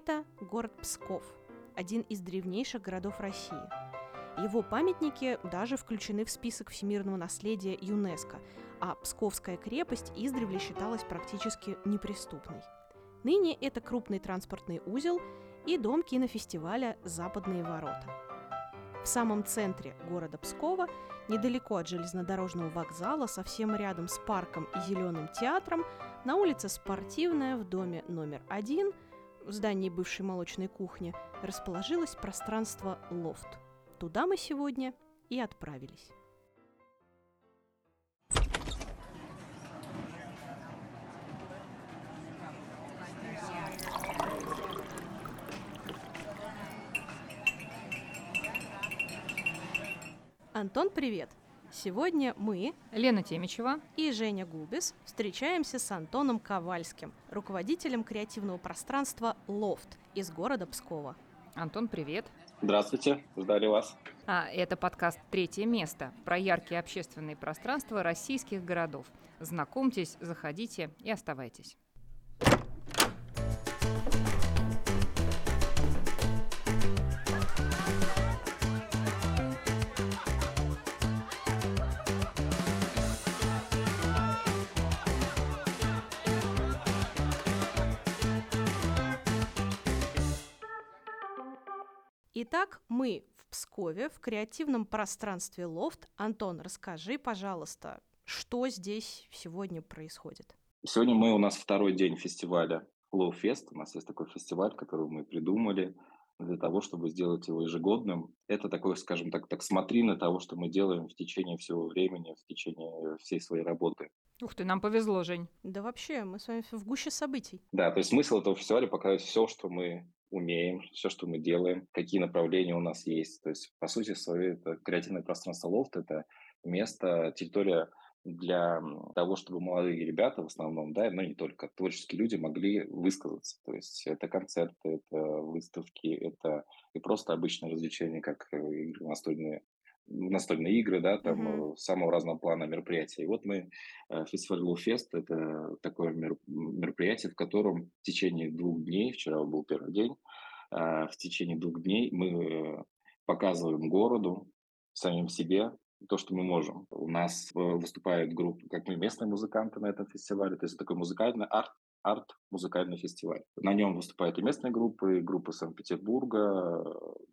Это город Псков, один из древнейших городов России. Его памятники даже включены в список всемирного наследия ЮНЕСКо, а Псковская крепость издревле считалась практически неприступной. Ныне это крупный транспортный узел и дом кинофестиваля «Западные ворота». В самом центре города Пскова, недалеко от железнодорожного вокзала, совсем рядом с парком и зеленым театром, на улице Спортивная в доме номер один, в здании бывшей молочной кухни, расположилось пространство «Лофт». Туда мы сегодня и отправились. Антон, привет! Сегодня мы, Лена Темичева и Женя Губис, встречаемся с Антоном Ковальским, руководителем креативного пространства «Лофт» из города Пскова. Антон, привет! Здравствуйте, ждали вас. А, это подкаст «Третье место» про яркие общественные пространства российских городов. Знакомьтесь, заходите и оставайтесь. Итак, мы в Пскове, в креативном пространстве «Лофт». Антон, расскажи, пожалуйста, что здесь сегодня происходит? Сегодня мы у нас второй день фестиваля Low Fest. У нас есть такой фестиваль, который мы придумали для того, чтобы сделать его ежегодным. Это такой, скажем так, так смотрины того, что мы делаем в течение всего времени, в течение всей своей работы. Ух ты, нам повезло, Жень. Да вообще, мы с вами в гуще событий. Да, то есть смысл этого фестиваля показать все, что мы умеем, все, что мы делаем, какие направления у нас есть. То есть, по сути, свое это креативное пространство лофт – это место, территория для того, чтобы молодые ребята в основном, да, но не только, творческие люди могли высказаться. То есть это концерты, это выставки, это и просто обычные развлечения, как э, настольные, настольные игры, да, там mm-hmm. самого разного плана мероприятия. И вот мы, э, фестиваль Луфест, это такое мероприятие, в котором в течение двух дней, вчера был первый день, в течение двух дней мы показываем городу, самим себе, то, что мы можем. У нас выступают группы, как мы, местные музыканты на этом фестивале, то есть такой музыкальный арт, арт-музыкальный фестиваль. На нем выступают и местные группы, группы Санкт-Петербурга.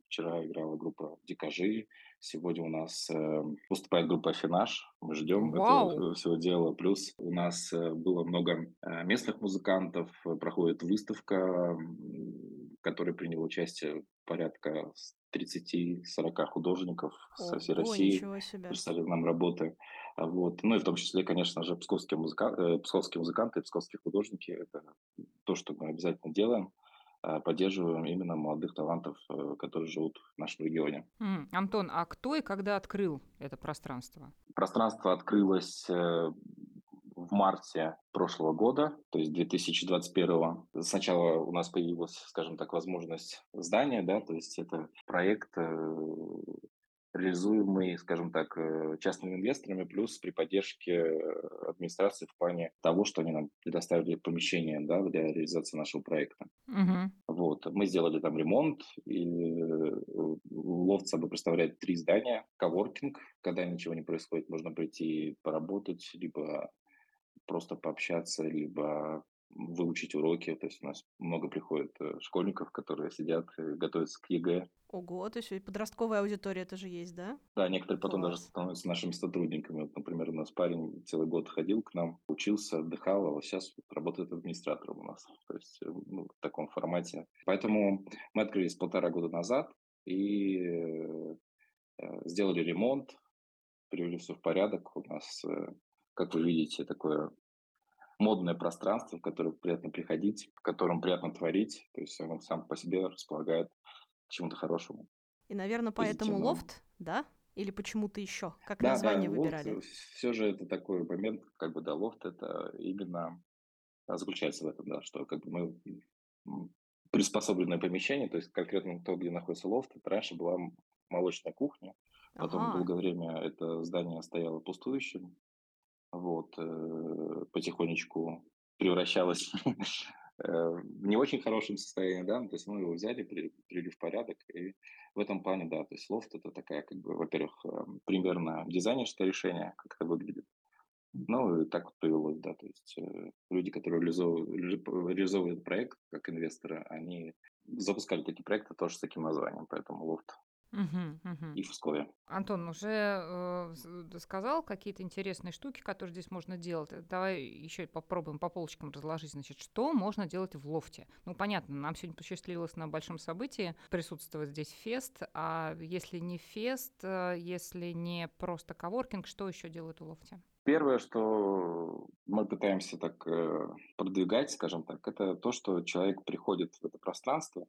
Вчера играла группа Дикажи. Сегодня у нас э, выступает группа Афинаж. Мы ждем Вау. этого всего дела. Плюс у нас э, было много э, местных музыкантов. Проходит выставка, в которой принял участие порядка 30-40 художников со всей Ого, России прислали нам работы. Вот. Ну и в том числе, конечно же, псковские, музыка... э, псковские музыканты, псковские художники. Это то, что мы обязательно делаем. а, Поддерживаем именно молодых талантов, э, которые живут в нашем регионе. М, Антон, а кто и когда открыл это пространство? Пространство открылось э, марте прошлого года, то есть 2021. Сначала у нас появилась, скажем так, возможность здания, да, то есть это проект, э, реализуемый, скажем так, э, частными инвесторами, плюс при поддержке э, администрации в плане того, что они нам предоставили помещение да, для реализации нашего проекта. Мгм. Вот. Мы сделали там ремонт, и лофт собой представляет три здания. Коворкинг, когда ничего не происходит, можно прийти поработать, либо просто пообщаться, либо выучить уроки. То есть у нас много приходит э, школьников, которые сидят, и готовятся к ЕГЭ. Ого, то есть и подростковая аудитория тоже есть, да? Да, некоторые потом даже Класс. становятся нашими сотрудниками. Вот, например, у нас парень целый год ходил к нам, учился, отдыхал, а вот сейчас работает администратором у нас. То есть э, ну, в таком формате. Поэтому мы открылись полтора года назад и э, э, сделали ремонт, привели все в порядок. У нас, э, как вы видите, такое модное пространство, в которое приятно приходить, в котором приятно творить. То есть оно сам по себе располагает к чему-то хорошему. И, наверное, поэтому лофт, да? Или почему-то еще? Как Да, название да, выбирали? лофт, все же это такой момент, как бы, да, лофт это именно а, заключается в этом, да, что как бы мы приспособленное помещение, то есть конкретно то, где находится лофт, это раньше была молочная кухня, потом Ага. долгое время это здание стояло пустующим, вот, э, потихонечку превращалось э, в не очень хорошем состоянии, да, ну, то есть мы его взяли, привели в порядок, и в этом плане, да, то есть лофт это такая, как бы, во-первых, эм, примерно дизайнерское решение, как это выглядит, ну, и так вот повелось, да, то есть э, люди, которые реализовывают, реализовывают проект как инвесторы, они запускали такие проекты тоже с таким названием, поэтому лофт Мгм, мгм. и в Пскове. Антон уже э, сказал какие-то интересные штуки, которые здесь можно делать. Э, давай еще попробуем по полочкам разложить. Значит, что можно делать в лофте? Ну, понятно, нам сегодня посчастливилось на большом событии присутствовать здесь фест. А если не фест, э, если не просто коворкинг, что еще делают в лофте? Первое, что мы пытаемся так э, продвигать, скажем так, это то, что человек приходит в это пространство,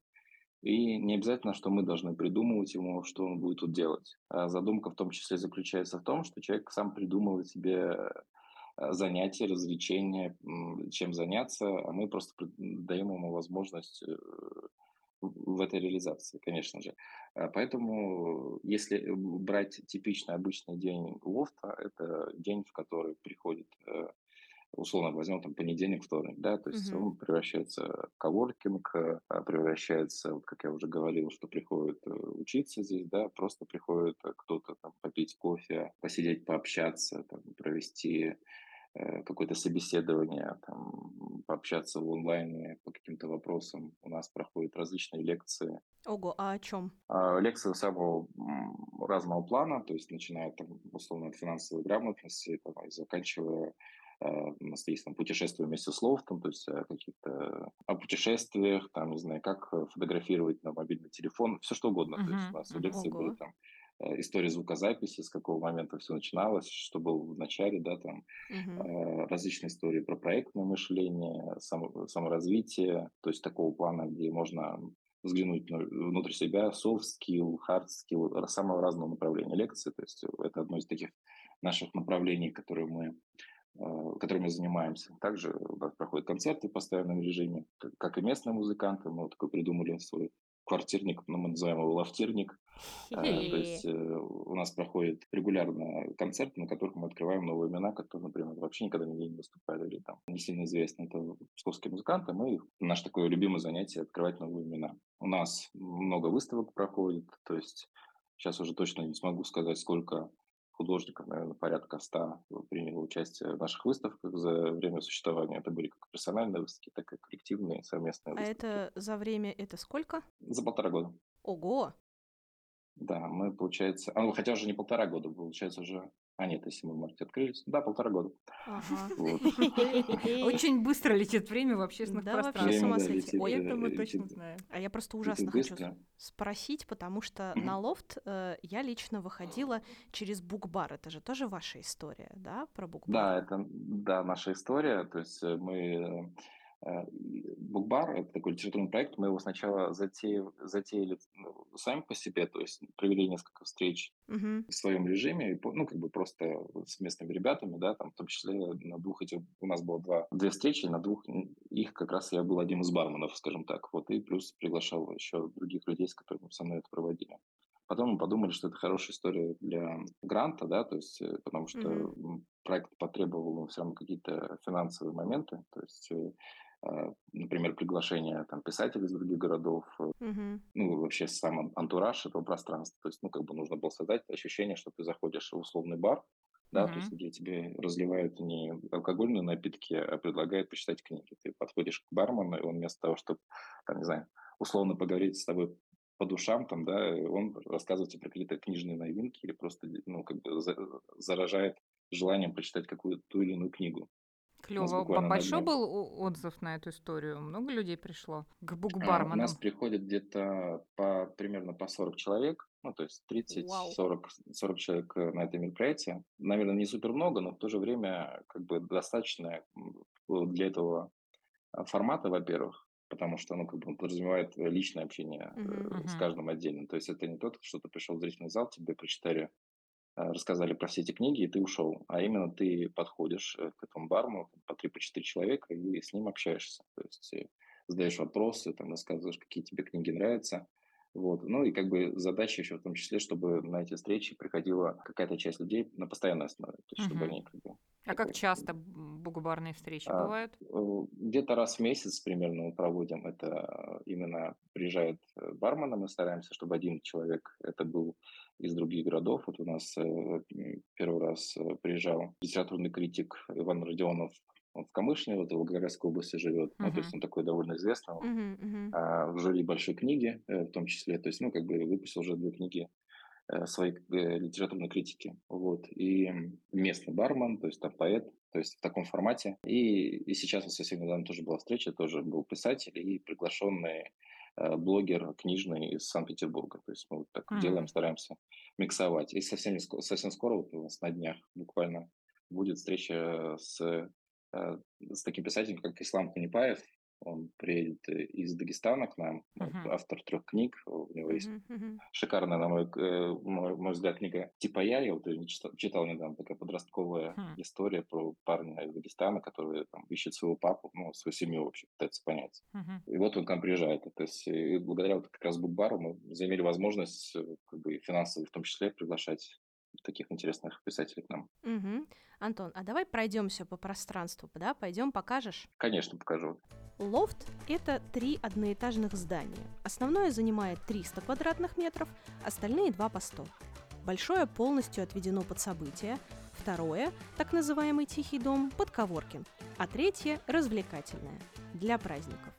и не обязательно, что мы должны придумывать ему, что он будет тут делать. А задумка в том числе заключается в том, что человек сам придумывает себе э, занятия, развлечения, чем заняться, а мы просто даем ему возможность э, в этой реализации, конечно же. А, поэтому, если брать типичный обычный день лофта, это день, в который приходит, э, условно возьмем там понедельник, вторник, да, то есть Мгм. он превращается в коворкинг, э, а, превращается, вот как я уже говорил, что приходит э, учиться здесь, да, просто приходит кто-то там попить кофе, посидеть, пообщаться, там, провести Э, какое-то собеседование, там, пообщаться в онлайне по каким-то вопросам. У нас проходят различные лекции. Ого, а о чем? А, лекции самого разного плана, то есть начиная там, условно, от финансовой грамотности там, и заканчивая э, у нас есть там путешествия вместе с лофтом, то есть о каких-то о путешествиях, там, не знаю, как фотографировать на мобильный телефон, все что угодно. То есть у нас Мгм, лекции Ого. были там Э, история звукозаписи, с какого момента все начиналось, что было в начале, да, там э, различные истории про проектное мышление, само, саморазвитие, то есть такого плана, где можно взглянуть внутрь себя, soft skill, hard skill, самого разного направления лекции, то есть это одно из таких наших направлений, которые мы э, которыми мы занимаемся. Также у нас проходят концерты в постоянном режиме, как и местные музыканты. Мы вот такой придумали свой квартирник, ну, мы называем его лафтирник. А, то есть э, у нас проходит регулярно концерты, на которых мы открываем новые имена, которые, например, вообще никогда нигде не выступали или там не сильно известны. Это псковские музыканты. Мы, наше такое любимое занятие – открывать новые имена. У нас много выставок проходит, то есть сейчас уже точно не смогу сказать, сколько художников, наверное, порядка ста приняло участие в наших выставках за время существования. Это были как персональные выставки, так и коллективные совместные А выставки. это за время это сколько? За полтора года. Ого! Да, мы, получается... А, ну, хотя уже не полтора года, получается уже... А нет, если мы в марте открылись. Да, полтора года. Ага. Вот. Очень быстро летит время в общественных Да, вообще пространствах. летит, Ой, Это мы точно знаем. А я просто ужасно хочу спросить, потому что на лофт э, я лично выходила через букбар. Это же тоже ваша история, да, про букбар? Да, это да, наша история. То есть э, мы э, Букбар это такой литературный проект. Мы его сначала затеяли, затеяли ну, сами по себе, то есть провели несколько встреч Мгм. в своем режиме, ну, как бы просто с местными ребятами, да, там, в том числе на двух этих, у нас было два, две встречи, на двух их как раз я был одним из барменов, скажем так, вот, и плюс приглашал еще других людей, с которыми со мной это проводили. Потом мы подумали, что это хорошая история для гранта, да, то есть, э, потому что м, проект потребовал все равно какие-то финансовые моменты, то есть, э, например, приглашение там писателей из других городов, э, Мгм. ну, вообще сам ан- антураж этого пространства. То есть, ну, как бы нужно было создать ощущение, что ты заходишь в условный бар, да, то есть где тебе разливают не алкогольные напитки, а предлагают почитать книги. Ты подходишь к бармену, и он вместо того, чтобы, там, не знаю, условно поговорить с тобой по душам, там, да, он рассказывает тебе про какие-то книжные новинки или просто, ну, как бы за- заражает желанием прочитать какую-то ту или иную книгу. Клево. буквально на Большой был отзыв на эту историю? Много людей пришло к А, У букбарменам? нас приходит где-то по, примерно по 40 человек, ну, то есть Вау. 30-40 40 человек э, на это мероприятие. Наверное, не супер много, но в то же время как бы достаточно вот для этого а, формата, во-первых, потому что ну, как бы подразумевает личное общение э, Мгм. с каждым отдельно. То есть это не тот, что ты пришел в зрительный зал, тебе прочитали рассказали про все эти книги, и ты ушел. А именно ты подходишь э, к этому барму, по три, по четыре человека, и с ним общаешься. То есть э, задаешь вопросы, там, рассказываешь, какие тебе книги нравятся. Вот. Ну и как бы задача еще в том числе, чтобы на эти встречи приходила какая-то часть людей на постоянной основе. То есть чтобы Мгм. они как бы А как часто м, богубарные встречи А, бывают? э, Где-то раз в месяц примерно мы проводим это. Именно приезжает э, бармен, мы стараемся, чтобы один человек это был из других городов. Вот у нас э, первый раз приезжал литературный критик Иван Родионов, он в Камышине, вот в Волгоградской области живет. Ну, то есть он такой довольно известный. Он Мгм, мгм. а, в жюри большой книги э, в том числе. То есть, ну, как бы выпустил уже две книги э, своей э, литературной критики. Вот. И местный бармен, то есть там поэт, то есть в таком формате. И, и сейчас вот совсем недавно тоже была встреча, тоже был писатель и приглашенный э, блогер книжный из Санкт-Петербурга. То есть мы вот так Мгм. делаем, стараемся миксовать. И совсем, совсем скоро, вот у нас на днях буквально, будет встреча с, с таким писателем, как Ислам Канипаев. Он приедет э, из Дагестана к нам, Мгм. автор трех книг. У него есть Мгм, мгм. шикарная, на мой, э, мой, мой взгляд, книга «Типа я». Я вот её не читал, читал недавно. Такая подростковая Хм. история про парня из Дагестана, который там, ищет своего папу, ну, свою семью вообще пытается понять. Мгм. И вот он к нам приезжает. То есть благодаря вот как раз Букбару мы заимели возможность э, как бы финансовую в том числе приглашать таких интересных писателей к нам. Мгм. Антон, а давай пройдемся по пространству, да? Пойдем, покажешь? Конечно, покажу. Лофт – это три одноэтажных здания. Основное занимает 300 квадратных метров, остальные два по 100. Большое полностью отведено под события, второе, так называемый тихий дом, под коворкинг, а третье – развлекательное, для праздников.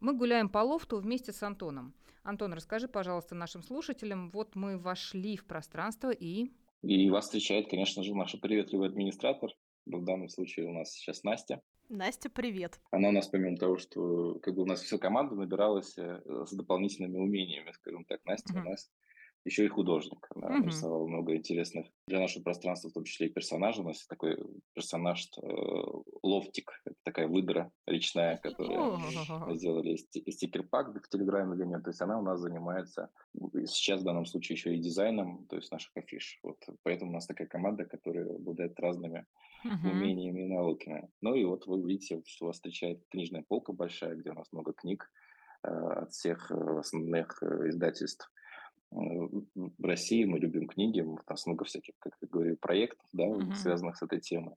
Мы гуляем по лофту вместе с Антоном. Антон, расскажи, пожалуйста, нашим слушателям, вот мы вошли в пространство и... И вас встречает, конечно же, наш приветливый администратор. В данном случае у нас сейчас Настя. Настя, привет! Она у нас, помимо того, что как бы у нас вся команда набиралась э, с дополнительными умениями, скажем так, Настя Мгм. у нас еще и художник. Она Мгм. нарисовала много интересных для нашего пространства, в том числе и персонажей. У нас такой персонаж э, Лофтик, это такая выдра речная, которая мы сделали ст- стикер-пак в Телеграме для нее. То есть она у нас занимается сейчас в данном случае еще и дизайном, то есть наших афиш. Вот поэтому у нас такая команда, которая обладает разными Мгм. умениями и навыками. Ну и вот вы видите, что вас встречает книжная полка большая, где у нас много книг э, от всех э, основных э, издательств. Э, В России мы любим книги, у нас много всяких, как я говорю, проектов, да, Мгм. связанных с этой темой.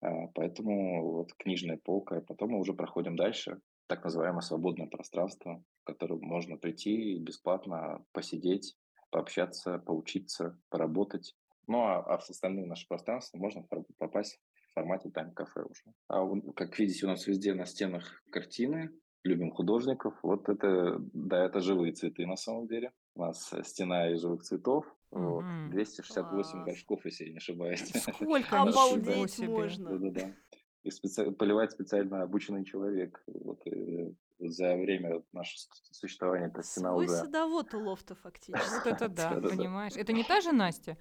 А, Поэтому вот книжная полка, потом мы уже проходим дальше, так называемое свободное пространство, в которое можно прийти и бесплатно посидеть, пообщаться, поучиться, поработать. Ну, а, а в остальные наши пространства можно попасть в формате тайм-кафе уже. А вон, как видите, у нас везде на стенах картины, любим художников. Вот это, да, это живые цветы на самом деле. У нас э, стена из живых цветов. Вот, Мгм. 268 Класс. горшков, если я не ошибаюсь. Сколько? Обалдеть можно! Да-да-да. И специ- поливает специально обученный человек. Вот, э, за время нашего существования эта стена Свой уже... садовод у лофта Вот фактически. это да, понимаешь? Это не та же Настя?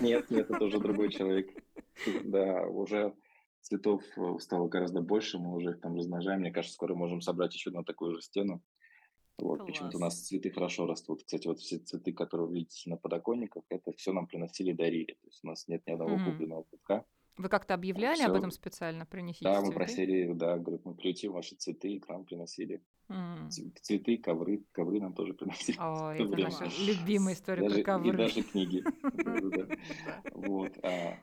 Нет, нет, это уже другой человек. Да, уже цветов э, стало гораздо больше, мы уже их там размножаем. Мне кажется, скоро можем собрать еще на такую же стену. Вот, почему-то у нас цветы хорошо растут. Кстати, вот все цветы, которые вы видите на подоконниках, это все нам приносили и дарили. То есть у нас нет ни одного Мгм. купленного цветка. Вы как-то объявляли об Всё. этом специально? Принесите Да, мы цветы? просили, да, говорят, мы приютим ваши цветы, и к нам приносили ц- цветы, ковры, ковры нам тоже приносили. То это время. наша любимая история Даже- про и ковры. даже книги. Вот. а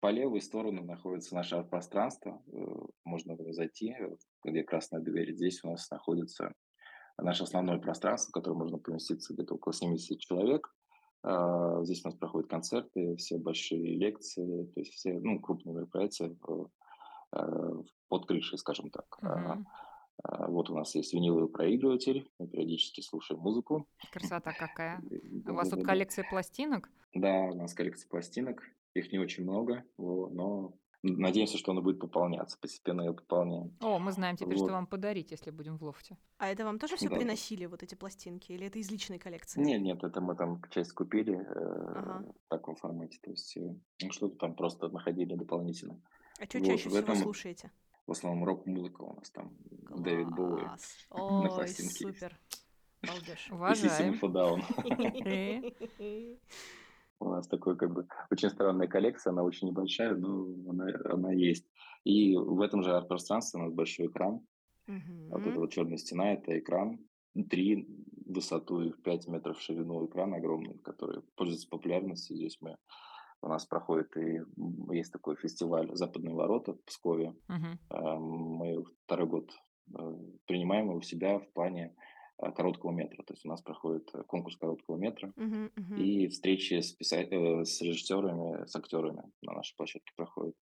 По левой стороне находится наше арт-пространство. э, Можно зайти, где красная дверь. Здесь у нас находится наше основное пространство, в которое можно поместиться где-то около 70 человек. А, Здесь у нас проходят концерты, все большие лекции, то есть все ну, крупные мероприятия э, под крышей, скажем так. А, Вот у нас есть виниловый проигрыватель, мы периодически слушаем музыку. Красота какая. У вас тут коллекция пластинок? Да, у нас коллекция пластинок. Их не очень много, но надеемся, что она будет пополняться. Постепенно ее пополняем. О, мы знаем теперь, Вот. что вам подарить, если будем в лофте. А это вам тоже все Да. приносили, вот эти пластинки? Или это из личной коллекции? Нет, нет, это мы там часть купили э, Ага. в таком формате. То есть э, ну, что-то там просто находили дополнительно. А что Вот, чаще всего этом- слушаете? В основном рок-музыка у нас там. Дэвид Боуи. Класс. на пластинке супер. Балдеж. И Уважаем. a Down. Э, У нас такой как бы очень странная коллекция, она очень небольшая, но она, она есть. И в этом же арт-пространстве у нас большой экран. Вот эта вот черная стена – это экран. 3 в высоту и 5 метров в ширину экран огромный, который пользуется популярностью. Здесь мы у нас проходит и есть такой фестиваль «Западные ворота» в Пскове. А, Мы второй год э, принимаем его у себя в плане короткого метра. То есть у нас проходит э, конкурс короткого метра Мгм, мгм. и встречи с, писа- э, с режиссерами, с актерами на нашей площадке проходят.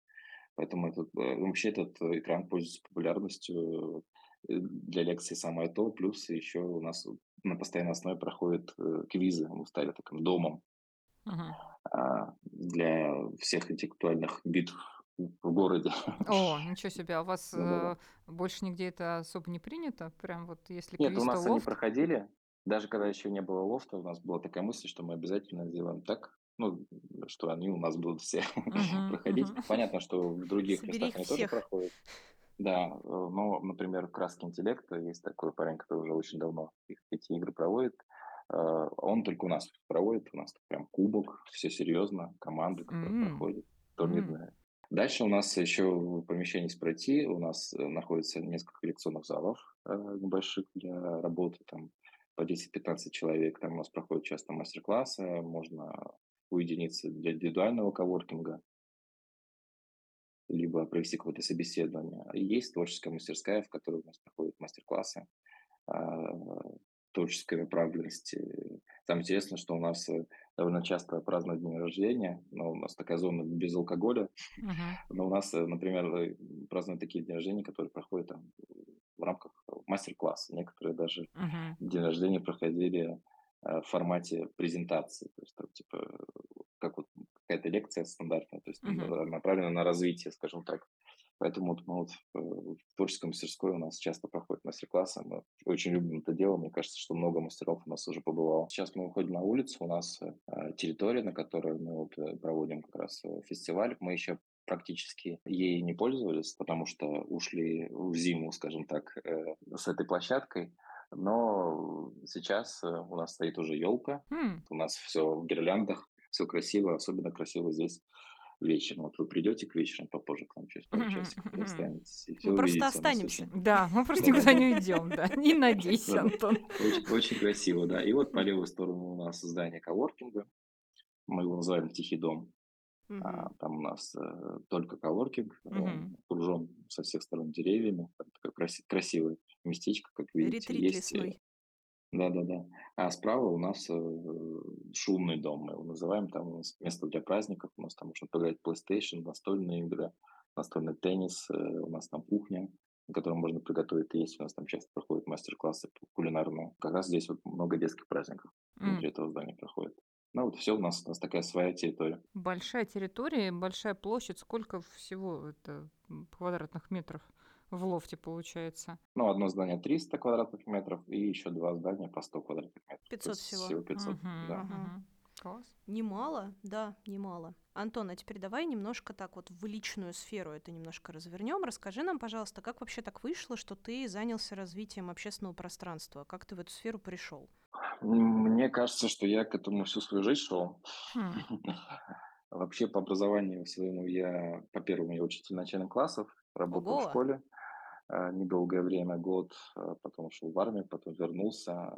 Поэтому этот, э, вообще этот э, экран пользуется популярностью э, для лекций самое то. Плюс еще у нас на постоянной основе проходят э, квизы. Мы стали таким домом а, для всех интеллектуальных битв в городе. О, ничего себе, а у вас Да-да-да. э, больше нигде это особо не принято? Прям вот если Нет, у нас они лофт? проходили. Даже когда еще не было лофта, у нас была такая мысль, что мы обязательно сделаем так, ну, что они у нас будут все Мгм, проходить. мгм. Понятно, что в других Собери местах они тоже всех. проходят. Да, э, но, например, в «Краске интеллекта» есть такой парень, который уже очень давно их эти игры проводит. Э, Он только у нас проводит, у нас прям кубок, все серьезно, команды, которые М, проходят, м. Дальше у нас еще в помещении пройти, у нас э, находится несколько лекционных залов э, небольших для работы, там по 10-15 человек, там у нас проходят часто мастер-классы, можно уединиться для индивидуального коворкинга, либо провести какое-то собеседование. Есть творческая мастерская, в которой у нас проходят мастер-классы а, творческой направленности. Там интересно, что у нас э, довольно часто празднуют день рождения, но у нас такая зона без алкоголя, Мгм. но у нас, э, например, э, празднуют такие дни рождения, которые проходят там в рамках мастер-класса. Некоторые даже Мгм. день рождения проходили в формате презентации, то есть там типа как вот какая-то лекция стандартная, то есть на- направлена на развитие, скажем так. Поэтому вот мы вот в творческой мастерской у нас часто проходят мастер-классы, мы очень любим это дело, мне кажется, что много мастеров у нас уже побывало. Сейчас мы выходим на улицу, у нас э, территория, на которой мы вот э, проводим как раз э, фестиваль, мы еще практически ей не пользовались, потому что ушли в зиму, скажем так, с этой площадкой. Но сейчас у нас стоит уже елка, М, у нас все в гирляндах, все красиво, особенно красиво здесь вечером. Вот вы придете к вечеру попозже к нам через и мгм. останетесь, и все Мы просто останемся. Да, мы просто никуда не уйдем, да. Не надейся. Антон. очень, очень красиво, да. И вот по левую сторону у нас здание коворкинга, мы его называем «Тихий дом». А. Там у нас э, только коворкинг, окружен со всех сторон деревьями, там такое краси- красивое местечко, как видите. Ретрит Есть э, лесной. Да-да-да. А справа у нас э, шумный дом, мы его называем. Там у нас место для праздников. У нас там можно поиграть PlayStation, настольные игры, настольный теннис. э, У нас там кухня, на которой можно приготовить есть. У нас там часто проходят мастер-классы по кулинарные. Как раз здесь вот много детских праздников М. внутри этого здания проходит. Ну вот все, у нас, у нас такая своя территория. Большая территория, большая площадь. Сколько всего это квадратных метров в лофте получается? Ну, одно здание 300 квадратных метров и еще два здания по 100 квадратных метров. То 500 есть всего. Всего 500, Мгм, да. Мгм. Класс. Немало, да, немало. Антон, а теперь давай немножко так вот в личную сферу это немножко развернем. Расскажи нам, пожалуйста, как вообще так вышло, что ты занялся развитием общественного пространства? Как ты в эту сферу пришел? Мне кажется, что я к этому всю свою жизнь шел. Хм. Вообще по образованию своему я, по первому, я учитель начальных классов, работал в школе недолгое время, год, э, потом ушел в армию, потом вернулся,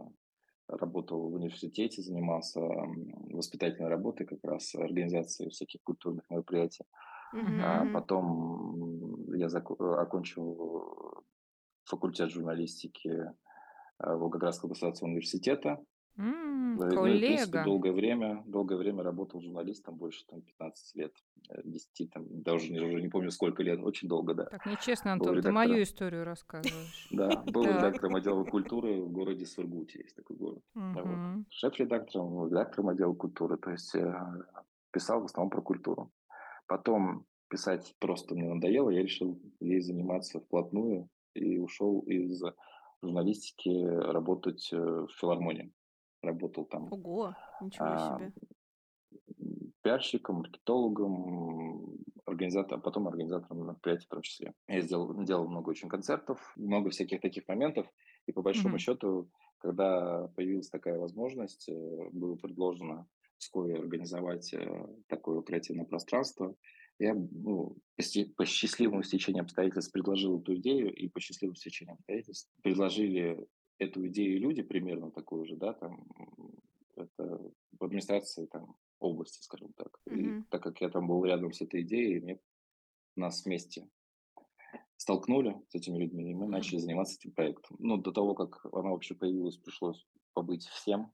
работал в университете, занимался воспитательной работой, как раз организацией всяких культурных мероприятий. Мгм. А потом я зако- э, окончил факультет журналистики э, Волгоградского государственного университета. М, Ну ну и, в принципе, Коллега. долгое время, долгое время работал журналистом, больше там 15 лет, э, 10, там, даже не, уже не помню сколько лет, очень долго, да. Так нечестно, Был Антон, ты редактором, мою историю рассказываешь. да, был Так. редактором отдела культуры в городе Сургуте, есть такой город. Вот. Мгм. Шеф-редактором, редактором отдела культуры, то есть э, писал в основном про культуру. Потом писать просто мне надоело, я решил ей заниматься вплотную и ушел из журналистики работать э, в филармонии. Работал там Ого, ничего а, себе. пиарщиком, маркетологом, организатором, а потом организатором мероприятий в том числе. Я сделал, делал много очень концертов, много всяких таких моментов. И по большому Мгм. счету, когда появилась такая возможность, э, было предложено вскоре организовать э, такое креативное пространство, я ну, по счастливому стечению обстоятельств предложил эту идею, и по счастливому стечению обстоятельств предложили эту идею люди примерно такую же, да, там, это в администрации там области, скажем так. И так как я там был рядом с этой идеей, мне нас вместе столкнули с этими людьми, и мы начали заниматься этим проектом. Ну, до того, как она вообще появилась, пришлось побыть всем,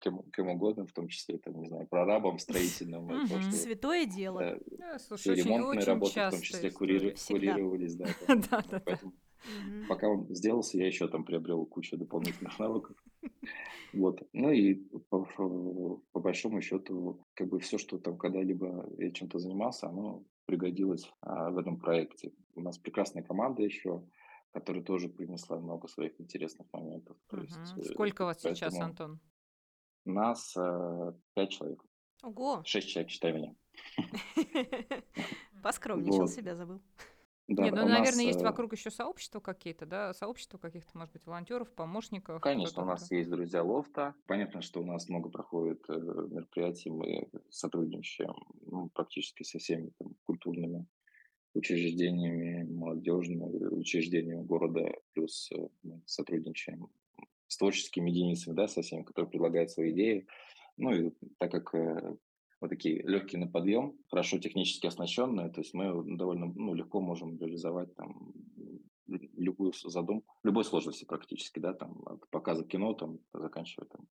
кем, кем угодно, в том числе, там, не знаю, прорабом строительным. Мгм. то, что, Святое дело. э, Да, все слушай, очень, ремонтные очень работы, в том числе, курири- курировались. Да, да, да. Поэтому Мгм. пока он сделался, я еще там приобрел кучу дополнительных навыков. Вот. Ну и по, по- большому счету, как бы все, что там когда-либо я чем-то занимался, оно пригодилось а, в этом проекте. У нас прекрасная команда еще, которая тоже принесла много своих интересных моментов. То есть, э, Сколько вас сейчас, Антон? Нас э, пять человек, Ого, шесть человек, считай меня. поскромничал, себя забыл. Да, Нет, ну, нас, наверное, есть э, вокруг еще сообщества какие-то, да? Сообщества каких-то, может быть, волонтеров, помощников. Конечно, у нас есть друзья лофта. Понятно, что у нас много проходит э, мероприятий, мы сотрудничаем ну, практически со всеми там, культурными учреждениями, молодежными учреждениями города, плюс э, мы сотрудничаем с творческими единицами, да, со всеми, которые предлагают свои идеи. Ну и так как э, мы такие легкие на подъем, хорошо технически оснащенные, то есть мы довольно ну, легко можем реализовать там любую задумку, любой сложности практически, да, там от показа кино, там, заканчивая там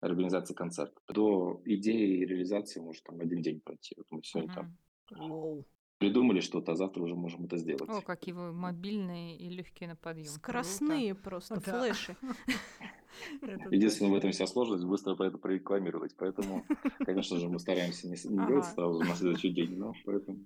организацией концерта. До идеи и реализации может там один день пройти. Вот мы сегодня там Мгм. Придумали что-то, а завтра уже можем это сделать. О, какие вы мобильные и легкие на подъем. Скоростные просто Да. флеши. Единственное в этом вся сложность быстро про это прорекламировать. Поэтому, конечно же, мы стараемся не, делать сразу на следующий день, но поэтому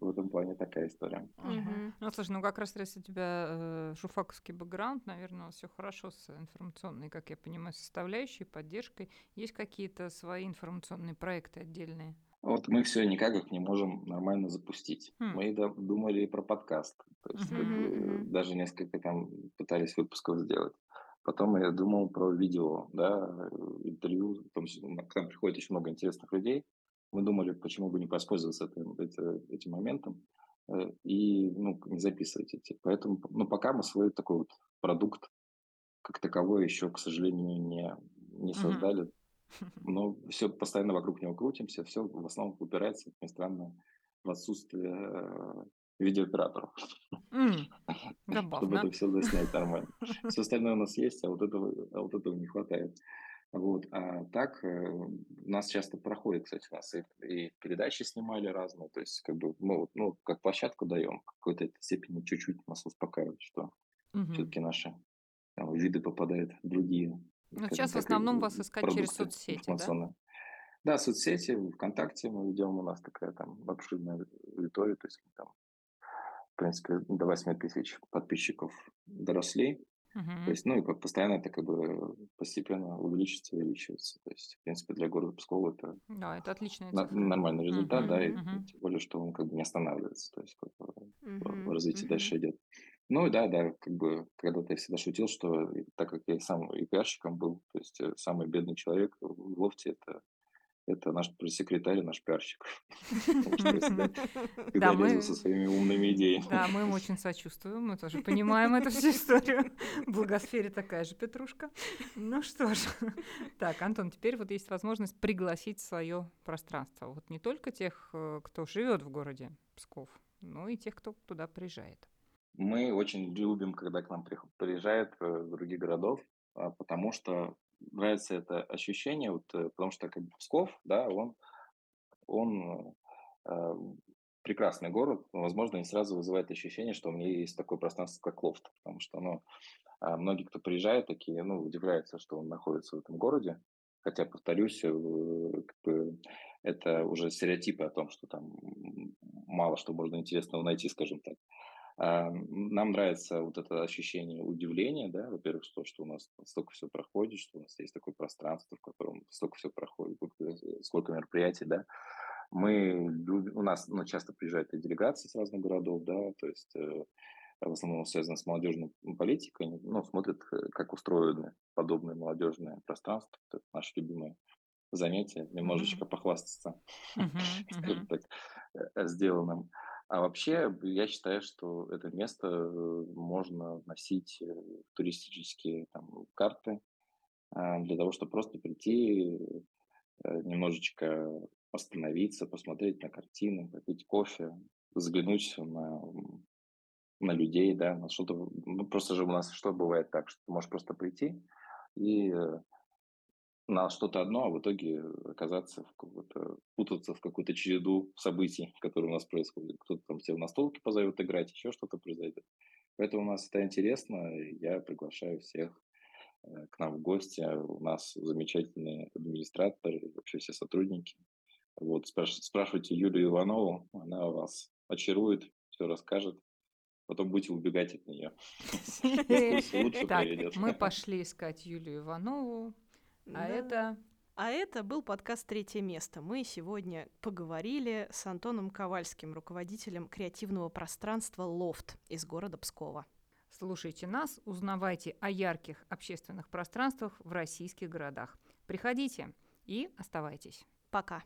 в этом плане такая история. Ну, слушай, ну как раз если у тебя э, журфаковский бэкграунд, наверное, все хорошо с информационной, как я понимаю, составляющей, поддержкой. Есть какие-то свои информационные проекты отдельные? Вот мы все никак их не можем нормально запустить. Хм. Мы да- думали и про подкаст. То есть как Мгм, бы, даже несколько там пытались выпусков сделать. Потом я думал про видео, да, э, интервью. Числе, к нам приходит очень много интересных людей. Мы думали, почему бы не воспользоваться этим, это- этим моментом э, и ну, не записывать эти. Поэтому, ну, пока мы свой такой вот продукт как таковой еще, к сожалению, не, не создали. Но все постоянно вокруг него крутимся, все в основном упирается, как ни странно, в отсутствие э, видеооператоров, чтобы это все заснять нормально. Все остальное у нас есть, а вот этого, а вот этого не хватает. Вот. А так э, у нас часто проходит, кстати, у нас и, и передачи снимали разные, то есть как бы мы вот, ну, как площадку даем, в какой-то степени чуть-чуть нас успокаивает, что Мгм. все-таки наши там, виды попадают в другие. Ну, скажем сейчас в так, основном э, вас искать через соцсети, да? Да, соцсети, ВКонтакте мы ведем, у нас такая там обширная аудитория, то есть там, в принципе, до 8 тысяч подписчиков доросли. То Мгм. есть, ну и по- постоянно это как бы постепенно увеличивается, увеличивается. То есть, в принципе, для города Пскова это Да, это отличная на- нормальный результат, да, и мгм. тем более, что он как бы не останавливается, то есть как бы Мгм, развитие мгм. дальше идет. Ну да, да, как бы когда-то я всегда шутил, что так как я сам и пиарщиком был, то есть э, самый бедный человек в лофте это, это наш пресс-секретарь, наш пиарщик. Потому что я всегда, Да, всегда мы- лезу со своими умными идеями. Да, мы им очень сочувствуем, мы тоже понимаем эту всю историю. В благосфере такая же петрушка. Ну что ж. Так, Антон, теперь вот есть возможность пригласить свое пространство. Вот не только тех, э, кто живет в городе Псков, но и тех, кто туда приезжает. Мы очень любим, когда к нам приезжают э, других городов, а, потому что нравится это ощущение, вот, э, потому что как Псков, да, он, он э, прекрасный город, но, возможно, не сразу вызывает ощущение, что у меня есть такое пространство, как лофт, потому что, ну, а, многие, кто приезжает, такие, ну, удивляются, что он находится в этом городе, хотя, повторюсь, э, как бы это уже стереотипы о том, что там мало что можно интересного найти, скажем так. А, Нам нравится вот это ощущение удивления, да, во-первых, что, что у нас столько все проходит, что у нас есть такое пространство, в котором столько все проходит, э, сколько мероприятий, да. Мы любим, у нас ну, часто приезжают и делегации с разных городов, да, то есть э, в основном связано с молодежной политикой, ну, смотрят, э, как устроены подобные молодежные пространства, это наше любимое занятие, немножечко похвастаться Мгм, скажем мгм. так, сделанным. А вообще, я считаю, что это место э, можно носить э, туристические там, карты а, для того, чтобы просто прийти, э, немножечко остановиться, посмотреть на картины, попить кофе, взглянуть на, на людей, да, на что-то. Ну, просто же у нас что бывает так, что ты можешь просто прийти и на что-то одно, а в итоге оказаться в путаться в какую-то череду событий, которые у нас происходят. Кто-то там тебя на столке позовет играть, еще что-то произойдет. Поэтому у нас это интересно. Я приглашаю всех э, к нам в гости. У нас замечательные администраторы, вообще все сотрудники. Вот, спраш- спрашивайте Юлию Иванову, она вас очарует, все расскажет. Потом будете убегать от нее. Так, мы пошли искать Юлию Иванову. А это... А это был подкаст «Третье место». Мы сегодня поговорили с Антоном Ковальским, руководителем креативного пространства «Лофт» из города Пскова. Слушайте нас, узнавайте о ярких общественных пространствах в российских городах. Приходите и оставайтесь. Пока.